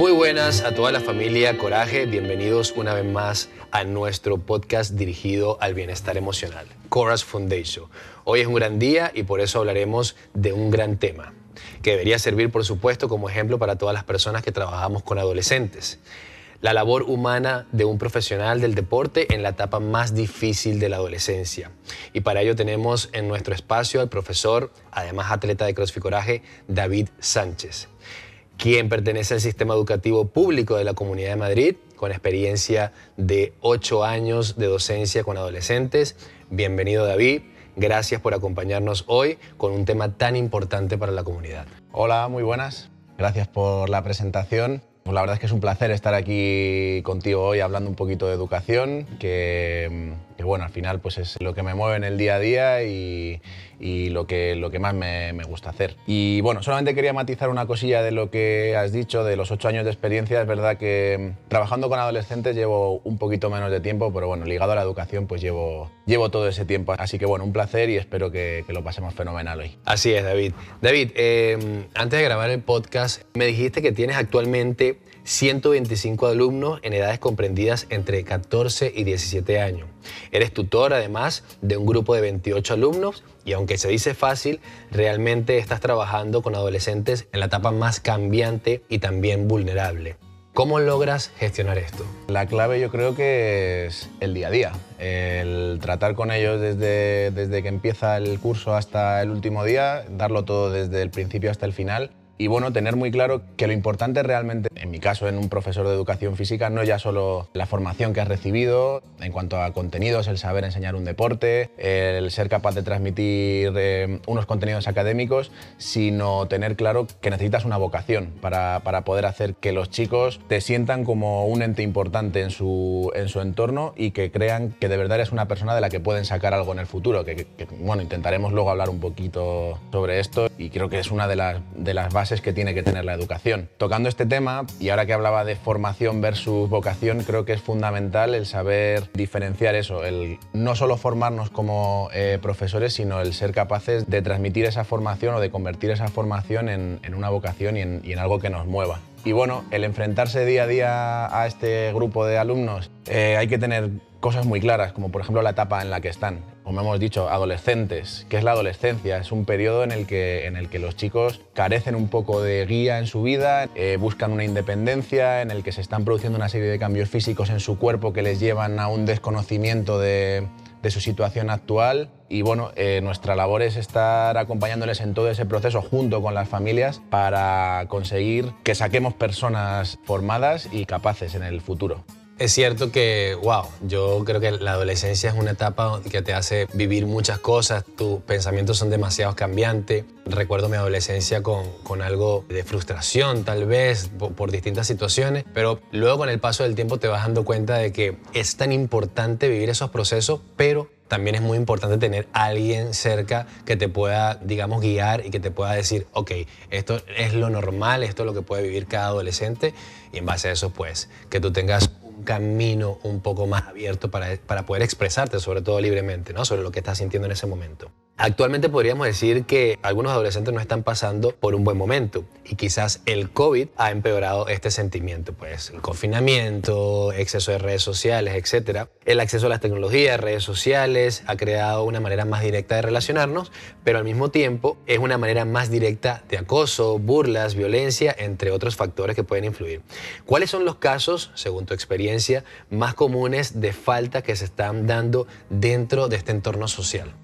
Muy buenas a toda la familia Coraje, bienvenidos una vez más a nuestro podcast dirigido al bienestar emocional, Coras Foundation. Hoy es un gran día y por eso hablaremos de un gran tema, que debería servir por supuesto como ejemplo para todas las personas que trabajamos con adolescentes. La labor humana de un profesional del deporte en la etapa más difícil de la adolescencia. Y para ello tenemos en nuestro espacio al profesor, además atleta de CrossFit Coraje, David Sánchez quien pertenece al sistema educativo público de la Comunidad de Madrid, con experiencia de ocho años de docencia con adolescentes. Bienvenido David, gracias por acompañarnos hoy con un tema tan importante para la comunidad. Hola, muy buenas. Gracias por la presentación. Pues la verdad es que es un placer estar aquí contigo hoy hablando un poquito de educación, que, que bueno, al final pues es lo que me mueve en el día a día y, y lo que, lo que más me, gusta hacer. Y bueno, solamente quería matizar una cosilla de lo que has dicho, de los ocho años de experiencia. Es verdad que mm, trabajando con adolescentes llevo un poquito menos de tiempo, pero bueno, ligado a la educación pues llevo, llevo todo ese tiempo. Así que bueno, un placer y espero que, que lo pasemos fenomenal hoy. Así es, David. David, eh, antes de grabar el podcast, me dijiste que tienes actualmente 125 alumnos en edades comprendidas entre 14 y 17 años. Eres tutor además de un grupo de 28 alumnos y aunque se dice fácil, realmente estás trabajando con adolescentes en la etapa más cambiante y también vulnerable. ¿Cómo logras gestionar esto? La clave yo creo que es el día a día, el tratar con ellos desde, desde que empieza el curso hasta el último día, darlo todo desde el principio hasta el final y bueno, tener muy claro que lo importante realmente, en mi caso, en un profesor de educación física, no ya solo la formación que has recibido en cuanto a contenidos, el saber enseñar un deporte, el ser capaz de transmitir eh, unos contenidos académicos, sino tener claro que necesitas una vocación para, para, poder hacer que los chicos te sientan como un ente importante en su, en su entorno y que crean que de verdad eres una persona de la que pueden sacar algo en el futuro. Que, bueno, intentaremos luego hablar un poquito sobre esto y creo que es una de las, de las bases que tiene que tener la educación. Tocando este tema, y ahora que hablaba de formación versus vocación, creo que es fundamental el saber diferenciar eso, el no solo formarnos como eh, profesores, sino el ser capaces de transmitir esa formación o de convertir esa formación en, en una vocación y en, en algo que nos mueva. Y bueno, el enfrentarse día a día a este grupo de alumnos, eh, hay que tener cosas muy claras, como por ejemplo la etapa en la que están. Como hemos dicho, adolescentes. ¿Qué es la adolescencia? Es un periodo en el que, en el que los chicos carecen un poco de guía en su vida, eh, buscan una independencia, en el que se están produciendo una serie de cambios físicos en su cuerpo que les llevan a un desconocimiento de, de su situación actual y bueno, eh, nuestra labor es estar acompañándoles en todo ese proceso junto con las familias para conseguir que saquemos personas formadas y capaces en el futuro. Es cierto que, wow, yo creo que la adolescencia es una etapa que te hace vivir muchas cosas, tus pensamientos son demasiado cambiantes. Recuerdo mi adolescencia con, con algo de frustración tal vez por, por, distintas situaciones, pero luego con el paso del tiempo te vas dando cuenta de que es tan importante vivir esos procesos, pero también es muy importante tener a alguien cerca que te pueda, digamos, guiar y que te pueda decir, ok, esto es lo normal, esto es lo que puede vivir cada adolescente y en base a eso, pues, que tú tengas camino un poco más abierto para, para poder expresarte, sobre todo libremente, ¿no? sobre lo que estás sintiendo en ese momento. Actualmente podríamos decir que algunos adolescentes no están pasando por un buen momento y quizás el COVID ha empeorado este sentimiento, pues el confinamiento, exceso de redes sociales, etc. El acceso a las tecnologías, redes sociales, ha creado una manera más directa de relacionarnos, pero al mismo tiempo es una manera más directa de acoso, burlas, violencia, entre otros factores que pueden influir. ¿Cuáles son los casos, según tu experiencia, más comunes de falta que se están dando dentro de este entorno social?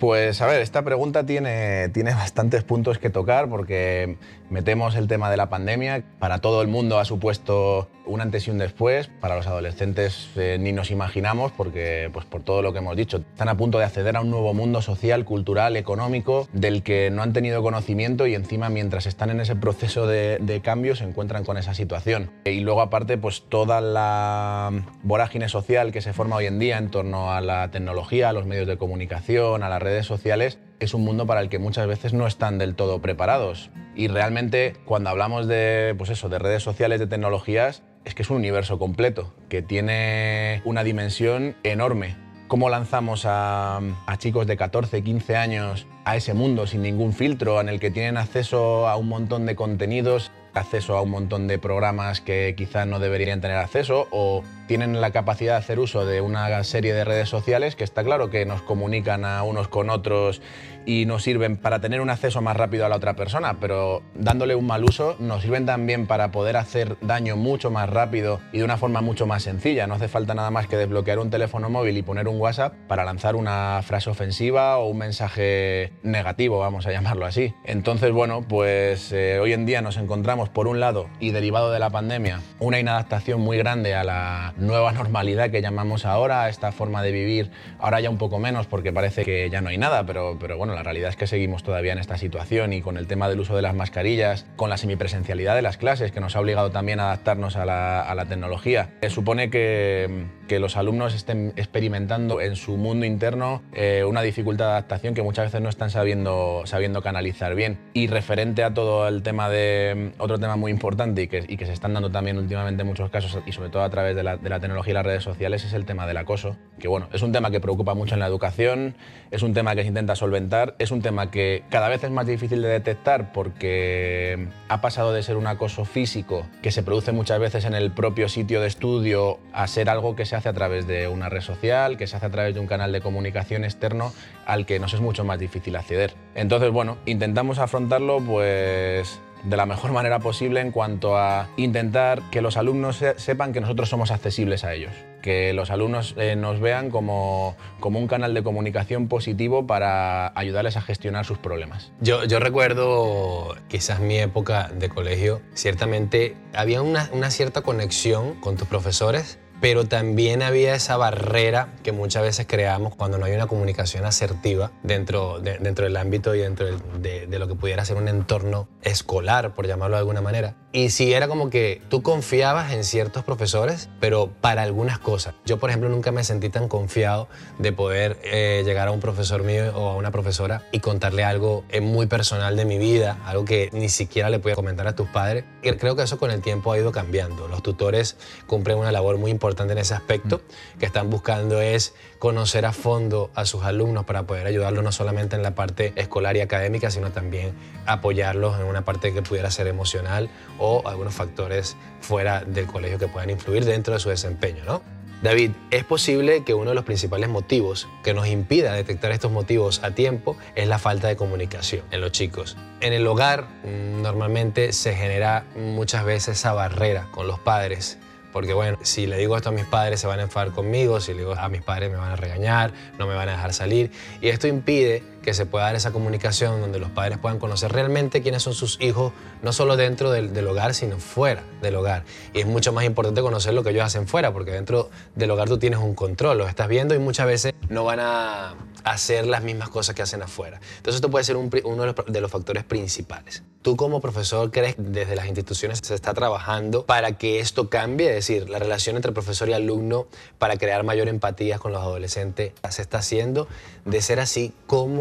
Pues a ver, esta pregunta tiene, tiene bastantes puntos que tocar porque metemos el tema de la pandemia. Para todo el mundo ha supuesto un antes y un después. Para los adolescentes eh, ni nos imaginamos porque, pues por todo lo que hemos dicho, están a punto de acceder a un nuevo mundo social, cultural, económico, del que no han tenido conocimiento y encima mientras están en ese proceso de, cambio se encuentran con esa situación. Y luego aparte, pues toda la vorágine social que se forma hoy en día en torno a la tecnología, a los medios de comunicación, a las redes sociales, es un mundo para el que muchas veces no están del todo preparados. Y realmente cuando hablamos de, pues eso, de redes sociales, de tecnologías, es que es un universo completo, que tiene una dimensión enorme. ¿Cómo lanzamos a, a, chicos de 14, 15 años a ese mundo sin ningún filtro, en el que tienen acceso a un montón de contenidos acceso a un montón de programas que quizás no deberían tener acceso o tienen la capacidad de hacer uso de una serie de redes sociales que está claro que nos comunican a unos con otros y nos sirven para tener un acceso más rápido a la otra persona, pero dándole un mal uso nos sirven también para poder hacer daño mucho más rápido y de una forma mucho más sencilla. No hace falta nada más que desbloquear un teléfono móvil y poner un WhatsApp para lanzar una frase ofensiva o un mensaje negativo, vamos a llamarlo así. Entonces, bueno, pues eh, hoy en día nos encontramos, por un lado, y derivado de la pandemia, una inadaptación muy grande a la nueva normalidad que llamamos ahora, a esta forma de vivir, ahora ya un poco menos porque parece que ya no hay nada, pero, pero bueno, la realidad es que seguimos todavía en esta situación y con el tema del uso de las mascarillas, con la semipresencialidad de las clases, que nos ha obligado también a adaptarnos a la, tecnología. Se supone que, que, los alumnos estén experimentando en su mundo interno eh, una dificultad de adaptación que muchas veces no están sabiendo, sabiendo canalizar bien. Y referente a todo el tema de, otro tema muy importante y que, y que se están dando también últimamente en muchos casos, y sobre todo a través de la, de la tecnología y las redes sociales, es el tema del acoso, que bueno, es un tema que preocupa mucho en la educación, es un tema que se intenta solventar, es un tema que cada vez es más difícil de detectar porque ha pasado de ser un acoso físico que se produce muchas veces en el propio sitio de estudio a ser algo que se hace a través de una red social, que se hace a través de un canal de comunicación externo al que nos es mucho más difícil acceder. Entonces, bueno, intentamos afrontarlo pues de la mejor manera posible en cuanto a intentar que los alumnos sepan que nosotros somos accesibles a ellos, que los alumnos eh, nos vean como, como, un canal de comunicación positivo para ayudarles a gestionar sus problemas. Yo, yo recuerdo quizás mi época de colegio, ciertamente había una, una cierta conexión con tus profesores pero también había esa barrera que muchas veces creamos cuando no hay una comunicación asertiva dentro, dentro del ámbito y dentro de, de, lo que pudiera ser un entorno escolar, por llamarlo de alguna manera. Y si era como que tú confiabas en ciertos profesores, pero para algunas cosas. Yo, por ejemplo, nunca me sentí tan confiado de poder eh, llegar a un profesor mío o a una profesora y contarle algo eh, muy personal de mi vida, algo que ni siquiera le podía comentar a tus padres. Y creo que eso con el tiempo ha ido cambiando. Los tutores cumplen una labor muy importante importante en ese aspecto, que están buscando es conocer a fondo a sus alumnos para poder ayudarlos no solamente en la parte escolar y académica, sino también apoyarlos en una parte que pudiera ser emocional o algunos factores fuera del colegio que puedan influir dentro de su desempeño, ¿no? David, es posible que uno de los principales motivos que nos impida detectar estos motivos a tiempo es la falta de comunicación en los chicos. En el hogar mm, normalmente se genera muchas veces esa barrera con los padres porque bueno, si le digo esto a mis padres se van a enfadar conmigo, si le digo a mis padres me van a regañar, no me van a dejar salir. Y esto impide que se pueda dar esa comunicación donde los padres puedan conocer realmente quiénes son sus hijos, no solo dentro del, del, hogar, sino fuera del hogar. Y es mucho más importante conocer lo que ellos hacen fuera, porque dentro del hogar tú tienes un control, lo estás viendo y muchas veces no van a hacer las mismas cosas que hacen afuera. Entonces esto puede ser un, uno de los, de los factores principales. ¿Tú como profesor crees que desde las instituciones se está trabajando para que esto cambie? Es decir, la relación entre profesor y alumno para crear mayor empatía con los adolescentes se está haciendo. De ser así,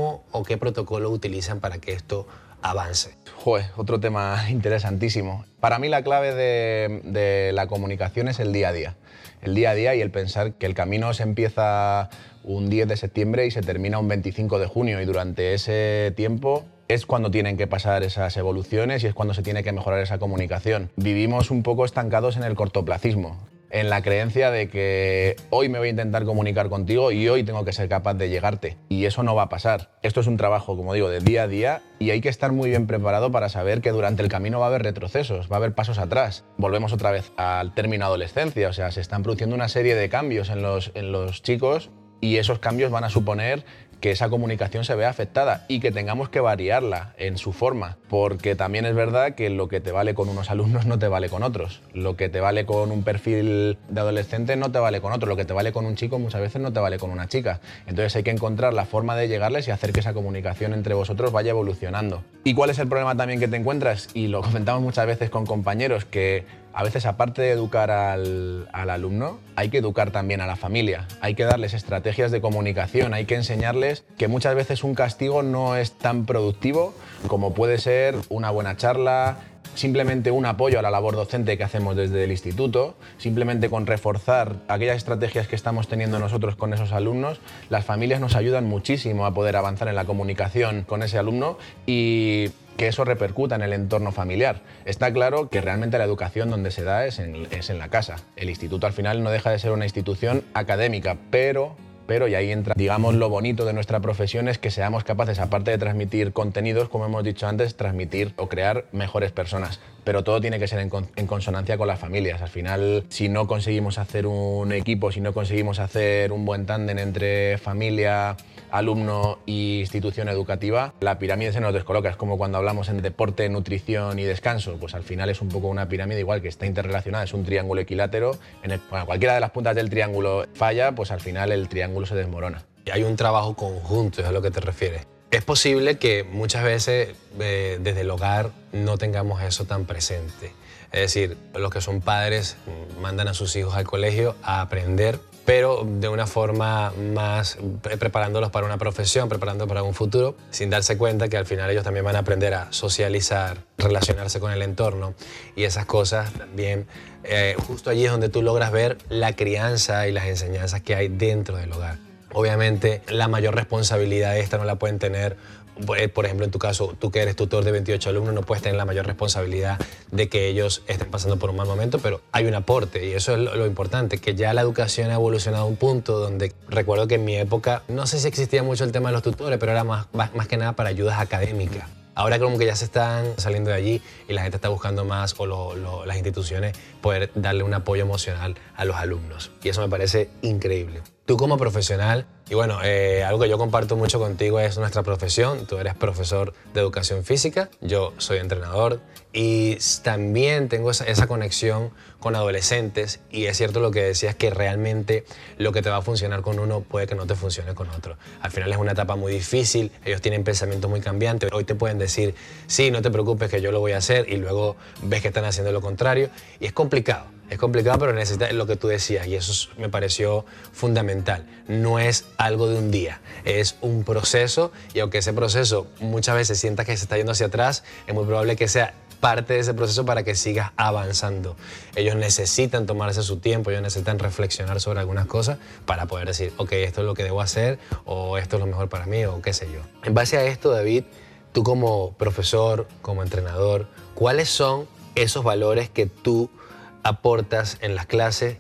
¿cómo o qué protocolo utilizan para que esto avance? Joder, otro tema interesantísimo. Para mí la clave de, de, la comunicación es el día a día. El día a día y el pensar que el camino se empieza un 10 de septiembre y se termina un 25 de junio y durante ese tiempo es cuando tienen que pasar esas evoluciones y es cuando se tiene que mejorar esa comunicación. Vivimos un poco estancados en el cortoplacismo en la creencia de que hoy me voy a intentar comunicar contigo y hoy tengo que ser capaz de llegarte. Y eso no va a pasar. Esto es un trabajo, como digo, de día a día y hay que estar muy bien preparado para saber que durante el camino va a haber retrocesos, va a haber pasos atrás. Volvemos otra vez al término adolescencia, o sea, se están produciendo una serie de cambios en los, en los chicos y esos cambios van a suponer que esa comunicación se vea afectada y que tengamos que variarla en su forma, porque también es verdad que lo que te vale con unos alumnos no te vale con otros, lo que te vale con un perfil de adolescente no te vale con otro, lo que te vale con un chico muchas veces no te vale con una chica. Entonces hay que encontrar la forma de llegarles y hacer que esa comunicación entre vosotros vaya evolucionando. ¿Y cuál es el problema también que te encuentras? Y lo comentamos muchas veces con compañeros, que a veces aparte de educar al, al, alumno, hay que educar también a la familia. Hay que darles estrategias de comunicación, hay que enseñarles que muchas veces un castigo no es tan productivo como puede ser una buena charla, simplemente un apoyo a la labor docente que hacemos desde el instituto, simplemente con reforzar aquellas estrategias que estamos teniendo nosotros con esos alumnos, las familias nos ayudan muchísimo a poder avanzar en la comunicación con ese alumno y que eso repercuta en el entorno familiar. Está claro que realmente la educación donde se da es en, es en la casa. El instituto al final no deja de ser una institución académica, pero pero y ahí entra, digamos, lo bonito de nuestra profesión es que seamos capaces, aparte de transmitir contenidos, como hemos dicho antes, transmitir o crear mejores personas. Pero todo tiene que ser en, en consonancia con las familias. Al final, si no conseguimos hacer un equipo, si no conseguimos hacer un buen tándem entre familia, alumno e institución educativa, la pirámide se nos descoloca. Es como cuando hablamos en deporte, nutrición y descanso. Pues al final es un poco una pirámide igual que está interrelacionada, es un triángulo equilátero. En cualquiera de las puntas del triángulo falla, pues al final el triángulo se desmorona. Hay un trabajo conjunto, es a lo que te refieres. Es posible que muchas veces eh, desde el hogar no tengamos eso tan presente. Es decir, los que son padres mandan a sus hijos al colegio a aprender, pero de una forma más preparándolos para una profesión, preparándolos para un futuro, sin darse cuenta que al final ellos también van a aprender a socializar, relacionarse con el entorno y esas cosas también. Eh, justo allí es donde tú logras ver la crianza y las enseñanzas que hay dentro del hogar. Obviamente la mayor responsabilidad esta no la pueden tener eh, por ejemplo, en tu caso, tú que eres tutor de 28 alumnos, no puedes tener la mayor responsabilidad de que ellos estén pasando por un mal momento, pero hay un aporte y eso es lo, importante, que ya la educación ha evolucionado a un punto donde recuerdo que en mi época, no sé si existía mucho el tema de los tutores, pero era más, más, que nada para ayudas académicas. Ahora como que ya se están saliendo de allí y la gente está buscando más, o las instituciones, poder darle un apoyo emocional a los alumnos. Y eso me parece increíble. Tú como profesional, y bueno, eh, algo que yo comparto mucho contigo es nuestra profesión. Tú eres profesor de educación física, yo soy entrenador y también tengo esa, esa, conexión con adolescentes y es cierto lo que decías que realmente lo que te va a funcionar con uno puede que no te funcione con otro. Al final es una etapa muy difícil, ellos tienen pensamientos muy cambiantes. Hoy te pueden decir, sí, no te preocupes que yo lo voy a hacer y luego ves que están haciendo lo contrario y es complicado. Es complicado, pero necesita lo que tú decías y eso me pareció fundamental. No es algo de un día, es un proceso y aunque ese proceso muchas veces sientas que se está yendo hacia atrás, es muy probable que sea parte de ese proceso para que sigas avanzando. Ellos necesitan tomarse su tiempo, ellos necesitan reflexionar sobre algunas cosas para poder decir, ok, esto es lo que debo hacer o esto es lo mejor para mí o qué sé yo. En base a esto, David, tú como profesor, como entrenador, ¿cuáles son esos valores que tú aportas en las clases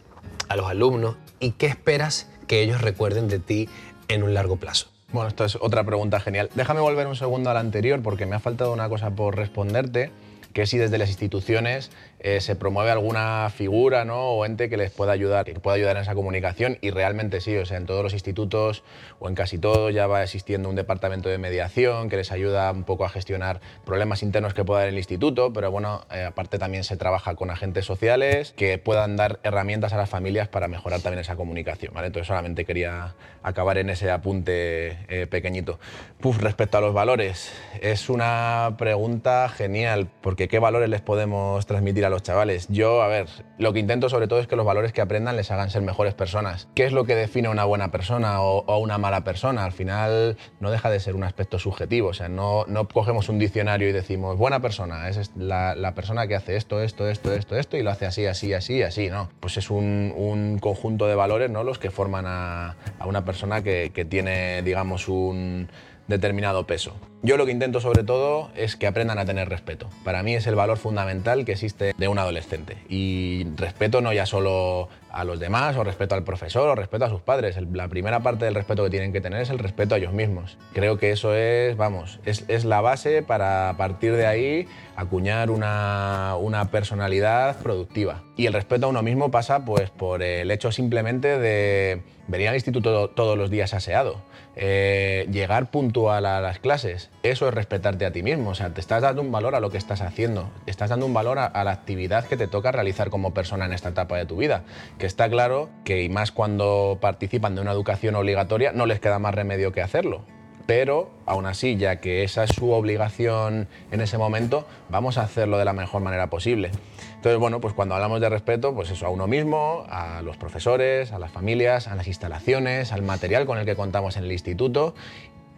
a los alumnos y qué esperas que ellos recuerden de ti en un largo plazo? Bueno, esto es otra pregunta genial. Déjame volver un segundo a la anterior porque me ha faltado una cosa por responderte que si desde las instituciones eh, se promueve alguna figura ¿no? o ente que les pueda ayudar, que pueda ayudar en esa comunicación y realmente sí, o sea, en todos los institutos o en casi todos ya va existiendo un departamento de mediación que les ayuda un poco a gestionar problemas internos que pueda haber en el instituto, pero bueno, eh, aparte también se trabaja con agentes sociales que puedan dar herramientas a las familias para mejorar también esa comunicación, ¿vale? Entonces solamente quería acabar en ese apunte eh, pequeñito. Puf, respecto a los valores, es una pregunta genial, porque ¿qué valores les podemos transmitir los chavales? Yo, a ver, lo que intento sobre todo es que los valores que aprendan les hagan ser mejores personas. ¿Qué es lo que define a una buena persona o, a una mala persona? Al final no deja de ser un aspecto subjetivo, o sea, no, no cogemos un diccionario y decimos, buena persona, es la, persona que hace esto, esto, esto, esto, esto y lo hace así, así, así, así, ¿no? Pues es un, un conjunto de valores, ¿no? Los que forman a, a una persona que, que tiene, digamos, un determinado peso. Yo lo que intento sobre todo es que aprendan a tener respeto. Para mí es el valor fundamental que existe de un adolescente. Y respeto no ya solo a los demás, o respeto al profesor, o respeto a sus padres. La primera parte del respeto que tienen que tener es el respeto a ellos mismos. Creo que eso es, vamos, es, la base para a partir de ahí acuñar una, una, personalidad productiva. Y el respeto a uno mismo pasa pues por el hecho simplemente de venir al instituto todos los días aseado, eh, llegar puntual a las clases. Eso es respetarte a ti mismo, o sea, te estás dando un valor a lo que estás haciendo, estás dando un valor a, a la actividad que te toca realizar como persona en esta etapa de tu vida que está claro que, y más cuando participan de una educación obligatoria, no les queda más remedio que hacerlo. Pero, aún así, ya que esa es su obligación en ese momento, vamos a hacerlo de la mejor manera posible. Entonces, bueno, pues cuando hablamos de respeto, pues eso, a uno mismo, a los profesores, a las familias, a las instalaciones, al material con el que contamos en el instituto.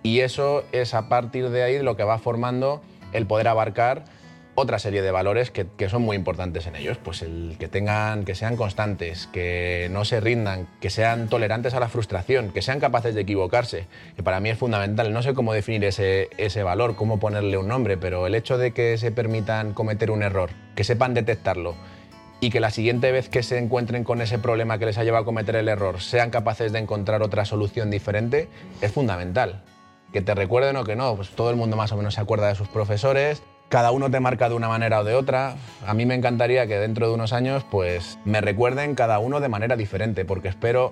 Y eso es a partir de ahí lo que va formando el poder abarcar otra serie de valores que, son muy importantes en ellos, pues el que tengan, que sean constantes, que no se rindan, que sean tolerantes a la frustración, que sean capaces de equivocarse, que para mí es fundamental. No sé cómo definir ese, ese valor, cómo ponerle un nombre, pero el hecho de que se permitan cometer un error, que sepan detectarlo y que la siguiente vez que se encuentren con ese problema que les ha llevado a cometer el error sean capaces de encontrar otra solución diferente, es fundamental. Que te recuerden o que no, pues todo el mundo más o menos se acuerda de sus profesores, cada uno te marca de una manera o de otra. A mí me encantaría que dentro de unos años pues me recuerden cada uno de manera diferente, porque espero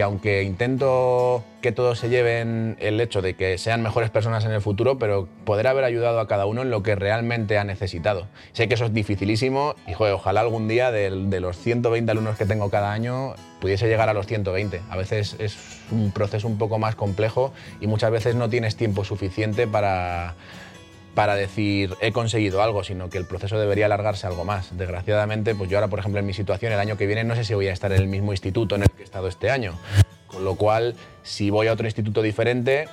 que aunque intento que todos se lleven el hecho de que sean mejores personas en el futuro, pero poder haber ayudado a cada uno en lo que realmente ha necesitado. Sé que eso es dificilísimo y ojalá algún día de, de, los 120 alumnos que tengo cada año pudiese llegar a los 120. A veces es un proceso un poco más complejo y muchas veces no tienes tiempo suficiente para para decir he conseguido algo, sino que el proceso debería alargarse algo más. Desgraciadamente, pues yo ahora, por ejemplo, en mi situación, el año que viene no sé si voy a estar en el mismo instituto en el que he estado este año. Con lo cual, si voy a otro instituto diferente,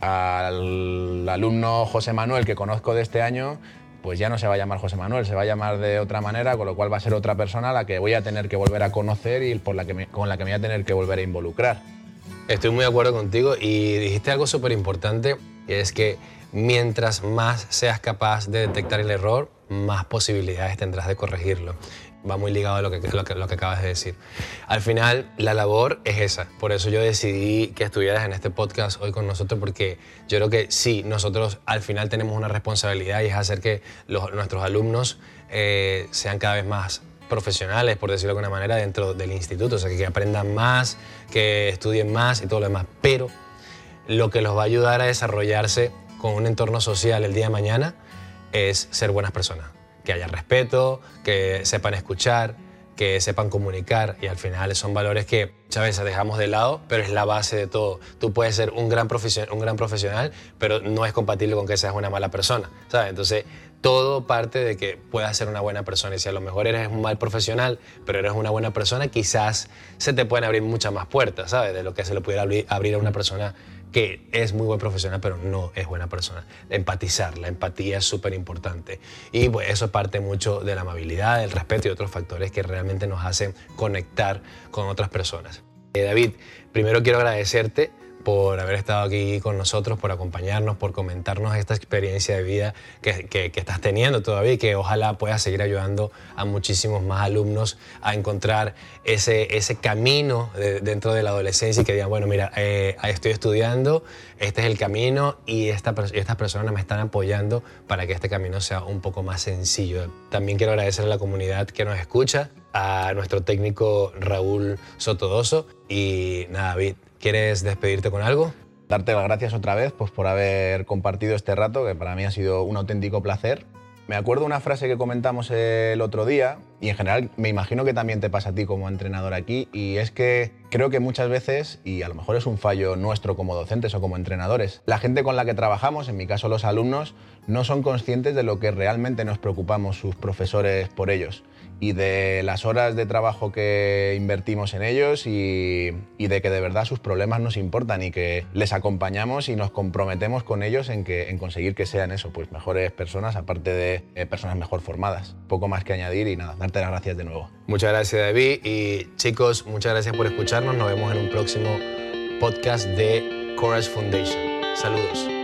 al alumno José Manuel que conozco de este año, pues ya no se va a llamar José Manuel, se va a llamar de otra manera, con lo cual va a ser otra persona a la que voy a tener que volver a conocer y por la que con la que me voy a tener que volver a involucrar. Estoy muy de acuerdo contigo y dijiste algo súper importante, que es que mientras más seas capaz de detectar el error, más posibilidades tendrás de corregirlo. Va muy ligado a lo que, lo que, que acabas de decir. Al final, la labor es esa. Por eso yo decidí que estuvieras en este podcast hoy con nosotros, porque yo creo que sí, nosotros al final tenemos una responsabilidad y es hacer que nuestros alumnos eh, sean cada vez más profesionales, por decirlo de alguna manera, dentro del instituto. O sea, que aprendan más, que estudien más y todo lo demás. Pero lo que los va a ayudar a desarrollarse con un entorno social el día de mañana es ser buenas personas. Que haya respeto, que sepan escuchar, que sepan comunicar y al final son valores que muchas veces dejamos de lado, pero es la base de todo. Tú puedes ser un gran, un gran profesional, pero no es compatible con que seas una mala persona, ¿sabes? Entonces, todo parte de que puedas ser una buena persona y si a lo mejor eres un mal profesional, pero eres una buena persona, quizás se te pueden abrir muchas más puertas, ¿sabes? De lo que se le pudiera abrir a una persona que es muy buen profesional, pero no es buena persona. Empatizar, la empatía es súper importante. Y eso parte mucho de la amabilidad, del respeto y otros factores que realmente nos hacen conectar con otras personas. Eh, David, primero quiero agradecerte por haber estado aquí con nosotros, por acompañarnos, por comentarnos esta experiencia de vida que, que, estás teniendo todavía y que ojalá pueda seguir ayudando a muchísimos más alumnos a encontrar ese, ese camino dentro de la adolescencia y que digan, bueno, mira, eh, estoy estudiando, este es el camino y esta, estas personas me están apoyando para que este camino sea un poco más sencillo. También quiero agradecer a la comunidad que nos escucha, a nuestro técnico Raúl Sotodoso y nada, David ¿Quieres despedirte con algo? Darte las gracias otra vez pues, por haber compartido este rato, que para mí ha sido un auténtico placer. Me acuerdo una frase que comentamos el otro día, y en general me imagino que también te pasa a ti como entrenador aquí, y es que creo que muchas veces, y a lo mejor es un fallo nuestro como docentes o como entrenadores, la gente con la que trabajamos, en mi caso los alumnos, no son conscientes de lo que realmente nos preocupamos sus profesores por ellos y de las horas de trabajo que invertimos en ellos y, de que de verdad sus problemas nos importan y que les acompañamos y nos comprometemos con ellos en, que, en conseguir que sean eso, pues mejores personas, aparte de eh, personas mejor formadas. Poco más que añadir y nada, darte las gracias de nuevo. Muchas gracias David y chicos, muchas gracias por escucharnos. Nos vemos en un próximo podcast de Courage Foundation. Saludos.